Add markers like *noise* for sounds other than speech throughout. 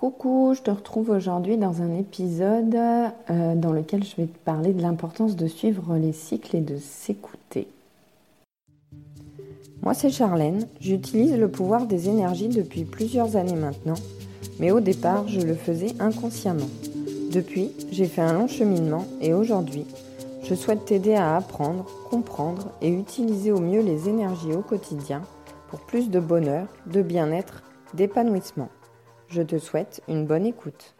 Coucou, je te retrouve aujourd'hui dans un épisode euh, dans lequel je vais te parler de l'importance de suivre les cycles et de s'écouter. Moi c'est Charlène, j'utilise le pouvoir des énergies depuis plusieurs années maintenant, mais au départ je le faisais inconsciemment. Depuis, j'ai fait un long cheminement et aujourd'hui, je souhaite t'aider à apprendre, comprendre et utiliser au mieux les énergies au quotidien pour plus de bonheur, de bien-être, d'épanouissement. Je te souhaite une bonne écoute.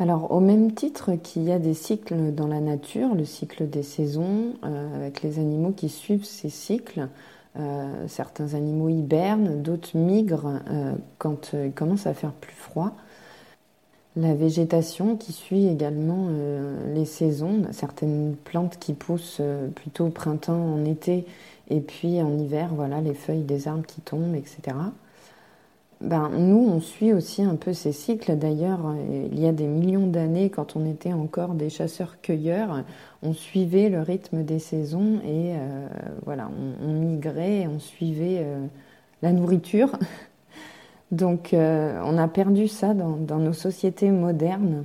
Alors, au même titre qu'il y a des cycles dans la nature, le cycle des saisons, euh, avec les animaux qui suivent ces cycles, euh, certains animaux hibernent, d'autres migrent euh, quand il commence à faire plus froid. La végétation qui suit également les saisons, certaines plantes qui poussent plutôt au printemps, en été, et puis en hiver, voilà, les feuilles des arbres qui tombent, etc. Ben, nous, on suit aussi un peu ces cycles. D'ailleurs, il y a des millions d'années, quand on était encore des chasseurs-cueilleurs, on suivait le rythme des saisons et euh, voilà, on, migrait, on suivait euh, la nourriture. *laughs* Donc, euh, on a perdu ça dans nos sociétés modernes.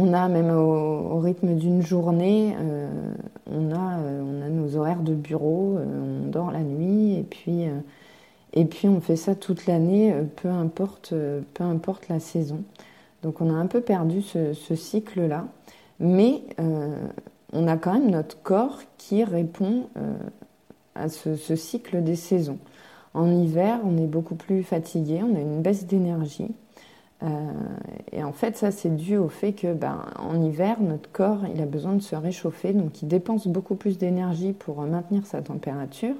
On a même au, rythme d'une journée, euh, on, a, euh, on a nos horaires de bureau, euh, on dort la nuit et puis, on fait ça toute l'année, peu, importe, la saison. Donc on a un peu perdu ce, cycle-là, mais on a quand même notre corps qui répond à ce cycle des saisons. En hiver, on est beaucoup plus fatigué, on a une baisse d'énergie. Euh, et en fait, ça, c'est dû au fait que, ben, en hiver, notre corps, il a besoin de se réchauffer, donc il dépense beaucoup plus d'énergie pour maintenir sa température.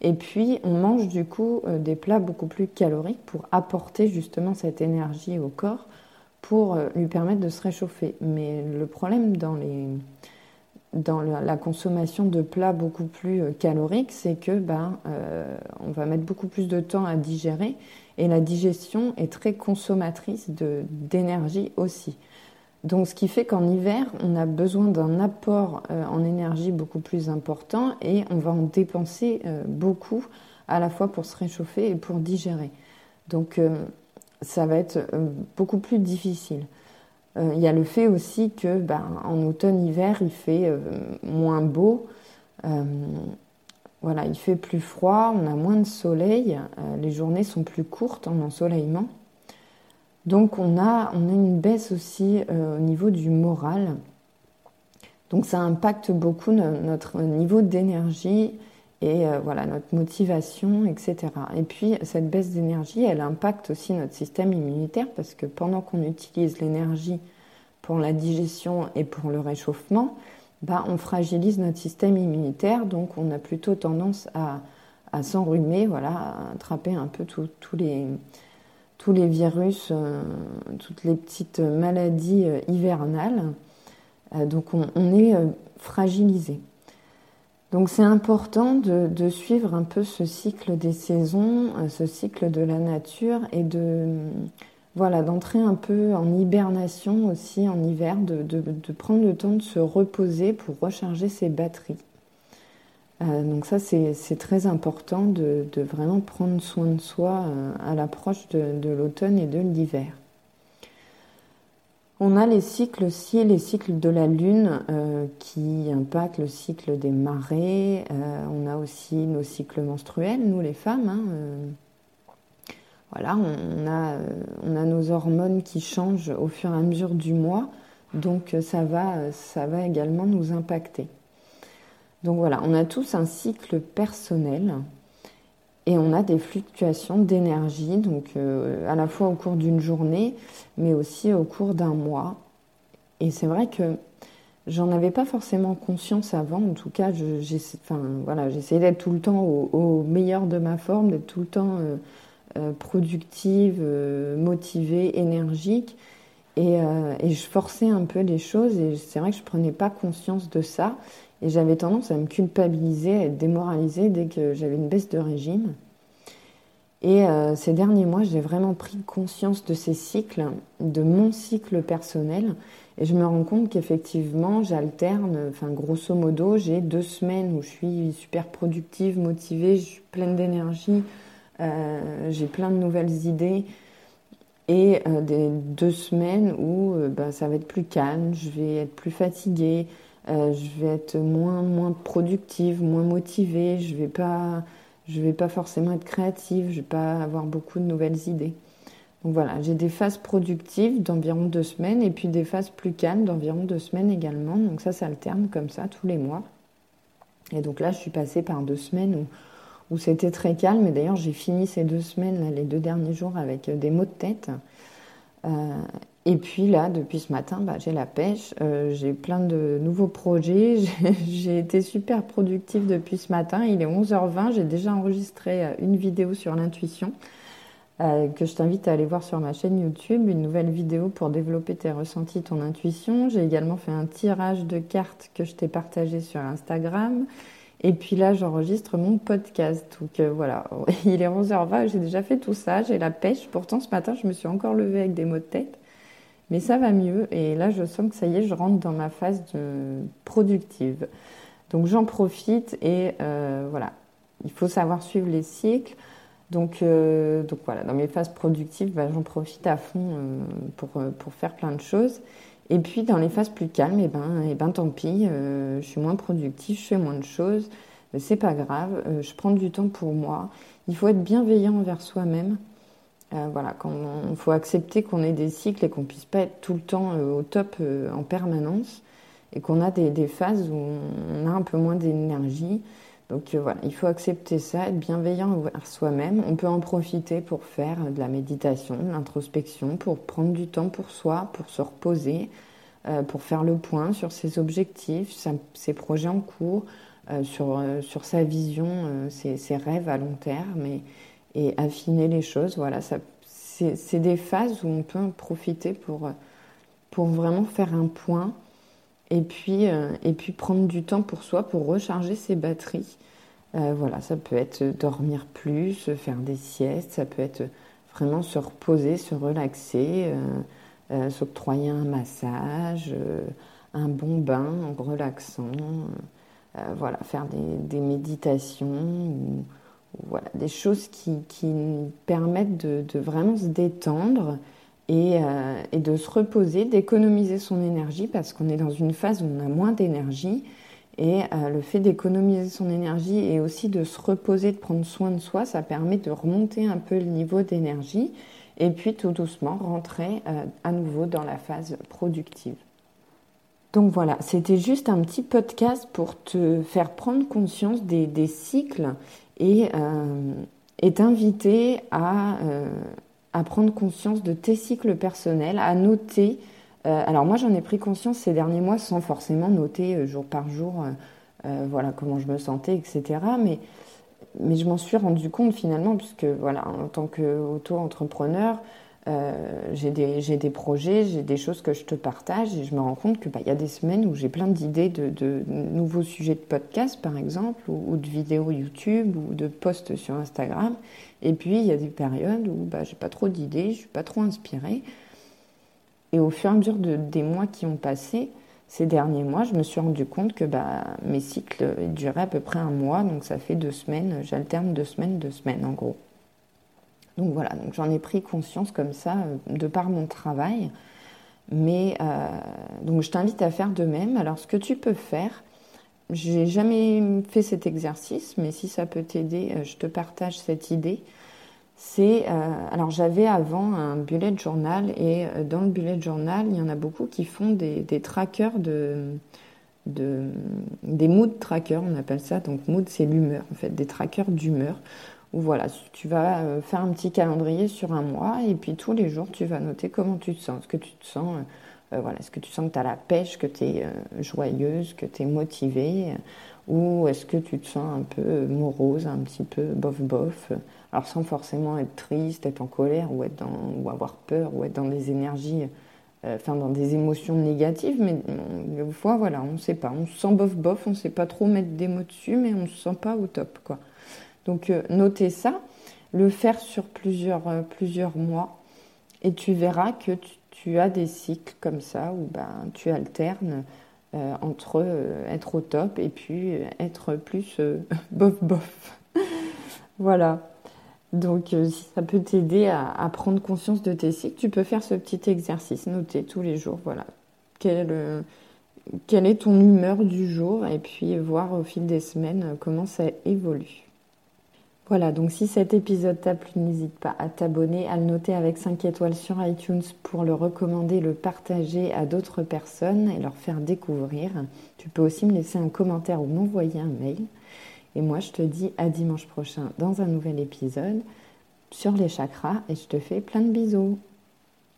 Et puis, on mange du coup euh, des plats beaucoup plus caloriques pour apporter justement cette énergie au corps pour euh, lui permettre de se réchauffer. Mais le problème dans, les, dans la consommation de plats beaucoup plus caloriques, c'est que ben, on va mettre beaucoup plus de temps à digérer et la digestion est très consommatrice d'énergie aussi. Donc ce qui fait qu'en hiver, on a besoin d'un apport euh, en énergie beaucoup plus important et on va en dépenser euh, beaucoup à la fois pour se réchauffer et pour digérer. Donc euh, ça va être beaucoup plus difficile. Il y a le fait aussi que ben, en automne-hiver, il fait moins beau. Voilà, il fait plus froid, on a moins de soleil, euh, les journées sont plus courtes en ensoleillement. Donc on a, on a une baisse aussi euh, au niveau du moral. Donc ça impacte beaucoup notre niveau d'énergie et euh, voilà notre motivation, etc. Et puis cette baisse d'énergie, elle impacte aussi notre système immunitaire parce que pendant qu'on utilise l'énergie pour la digestion et pour le réchauffement, bah, on fragilise notre système immunitaire, donc on a plutôt tendance à, s'enrhumer, voilà, à attraper un peu tous les, tous les virus, euh, toutes les petites maladies euh, hivernales. Donc on, est fragilisé. Donc c'est important de, suivre un peu ce cycle des saisons, ce cycle de la nature et de, voilà, d'entrer un peu en hibernation aussi en hiver, de, prendre le temps de se reposer pour recharger ses batteries. Euh, donc ça, c'est très important de, vraiment prendre soin de soi euh, à l'approche de, l'automne et de l'hiver. On a les cycles aussi, les cycles de la Lune euh, qui impactent le cycle des marées. on a aussi nos cycles menstruels, nous les femmes. Hein, voilà, on a, euh, nos hormones qui changent au fur et à mesure du mois, donc euh, ça va également nous impacter. Donc voilà, on a tous un cycle personnel et on a des fluctuations d'énergie, donc euh, à la fois au cours d'une journée, mais aussi au cours d'un mois. Et c'est vrai que j'en avais pas forcément conscience avant. En tout cas, j'essayais d'être tout le temps au, meilleur de ma forme, d'être tout le temps euh, productive, euh, motivée, énergique. Euh, et, je forçais un peu les choses et c'est vrai que je prenais pas conscience de ça. Et j'avais tendance à me culpabiliser, à être démoralisée dès que j'avais une baisse de régime. Et ces derniers mois, j'ai vraiment pris conscience de ces cycles, de mon cycle personnel. Et je me rends compte qu'effectivement, j'alterne, enfin grosso modo, j'ai deux semaines où je suis super productive, motivée, je suis pleine d'énergie, j'ai plein de nouvelles idées et des deux semaines où bah, ça va être plus calme, je vais être plus fatiguée, je vais être moins, moins productive, moins motivée, je vais pas je vais pas forcément être créative, je vais pas avoir beaucoup de nouvelles idées. Donc voilà, j'ai des phases productives d'environ deux semaines et puis des phases plus calmes d'environ deux semaines également. Donc ça s'alterne comme ça tous les mois. Et donc là, je suis passée par deux semaines où, c'était très calme. Et d'ailleurs, j'ai fini ces deux semaines, les deux derniers jours, avec euh, des maux de tête. Euh, et puis là, depuis ce matin, bah, j'ai la pêche. Euh, j'ai plein de nouveaux projets. *laughs* J'ai été super productive depuis ce matin. Il est 11h20. J'ai déjà enregistré une vidéo sur l'intuition. Euh, que je t'invite à aller voir sur ma chaîne YouTube, une nouvelle vidéo pour développer tes ressentis, ton intuition. J'ai également fait un tirage de cartes que je t'ai partagé sur Instagram. Et puis là, j'enregistre mon podcast. Donc euh, voilà, *laughs* il est 11h20, j'ai déjà fait tout ça, j'ai la pêche. Pourtant, ce matin, je me suis encore levée avec des maux de tête. Mais ça va mieux. Et là, je sens que ça y est, je rentre dans ma phase de productive. Donc j'en profite et euh, voilà, il faut savoir suivre les cycles. Donc, euh, donc voilà, dans mes phases productives, bah, j'en profite à fond euh, pour, faire plein de choses. Et puis dans les phases plus calmes, eh ben, eh ben tant pis, je suis moins productive, je fais moins de choses, c'est pas grave, je prends du temps pour moi. Il faut être bienveillant envers soi-même. Voilà, quand il faut accepter qu'on ait des cycles et qu'on puisse pas être tout le temps au top en permanence et qu'on a des, phases où on a un peu moins d'énergie. Donc euh, voilà, il faut accepter ça, être bienveillant envers soi-même. On peut en profiter pour faire de la méditation, de l'introspection, pour prendre du temps pour soi, pour se reposer, euh, pour faire le point sur ses objectifs, ses projets en cours, euh, sur, sur sa vision, ses, rêves à long terme affiner les choses. Voilà, c'est des phases où on peut en profiter pour, pour vraiment faire un point et puis, euh, et puis prendre du temps pour soi pour recharger ses batteries. Euh, voilà, ça peut être dormir plus, faire des siestes, ça peut être vraiment se reposer, se relaxer, euh, s'octroyer un massage, un bon bain en relaxant, voilà, faire des, des méditations ou, voilà, des choses qui, qui permettent de, vraiment se détendre euh, et, de se reposer, d'économiser son énergie parce qu'on est dans une phase où on a moins d'énergie. Et euh, le fait d'économiser son énergie et aussi de se reposer, de prendre soin de soi, ça permet de remonter un peu le niveau d'énergie et puis tout doucement rentrer euh, à nouveau dans la phase productive. Donc voilà, c'était juste un petit podcast pour te faire prendre conscience des, cycles et, et t'inviter à à prendre conscience de tes cycles personnels, à noter. Euh, alors moi j'en ai pris conscience ces derniers mois sans forcément noter euh, jour par jour euh, voilà comment je me sentais, etc. Mais, mais je m'en suis rendu compte finalement puisque voilà en tant qu'auto-entrepreneur, j'ai des, projets, j'ai des choses que je te partage et je me rends compte qu'il bah, y a des semaines où j'ai plein d'idées de, nouveaux sujets de podcast par exemple ou, de vidéos YouTube ou de posts sur Instagram et puis, il y a des périodes où bah, j'ai pas trop d'idées, je suis pas trop inspirée. Et au fur et à mesure de, des mois qui ont passé, ces derniers mois, je me suis rendu compte que bah, mes cycles duraient à peu près un mois, donc ça fait deux semaines, j'alterne deux semaines, deux semaines en gros. Donc voilà, donc j'en ai pris conscience comme ça euh, de par mon travail. Mais euh, donc je t'invite à faire de même. Alors ce que tu peux faire, j'ai jamais fait cet exercice, mais si ça peut t'aider, euh, je te partage cette idée. C'est alors j'avais avant un bullet journal et dans le bullet journal, il y en a beaucoup qui font des, des trackers de, de des mood trackers, on appelle ça. Donc mood c'est l'humeur en fait, des trackers d'humeur. Où voilà, tu vas faire un petit calendrier sur un mois et puis tous les jours tu vas noter comment tu te sens, ce que tu te sens euh, voilà, est-ce que tu sens que tu as la pêche, que tu es euh, joyeuse, que tu es motivée Ou est-ce que tu te sens un peu morose, un petit peu bof-bof Alors sans forcément être triste, être en colère ou, être dans, ou avoir peur ou être dans des énergies, euh, enfin dans des émotions négatives, mais des fois, voilà, on ne sait pas. On se sent bof-bof, on ne sait pas trop mettre des mots dessus, mais on ne se sent pas au top. quoi. Donc notez ça, le faire sur plusieurs, plusieurs mois, et tu verras que tu as des cycles comme ça où ben, tu alternes euh, entre euh, être au top et puis euh, être plus *laughs* bof bof. *laughs* voilà. Donc, euh, si ça peut t'aider à, prendre conscience de tes cycles, tu peux faire ce petit exercice, noter tous les jours, voilà, quelle, euh, quelle est ton humeur du jour, et puis voir au fil des semaines comment ça évolue. Voilà, donc si cet épisode t'a plu, n'hésite pas à t'abonner, à le noter avec 5 étoiles sur iTunes pour le recommander, le partager à d'autres personnes et leur faire découvrir. Tu peux aussi me laisser un commentaire ou m'envoyer un mail. Et moi, je te dis à dimanche prochain dans un nouvel épisode sur les chakras et je te fais plein de bisous.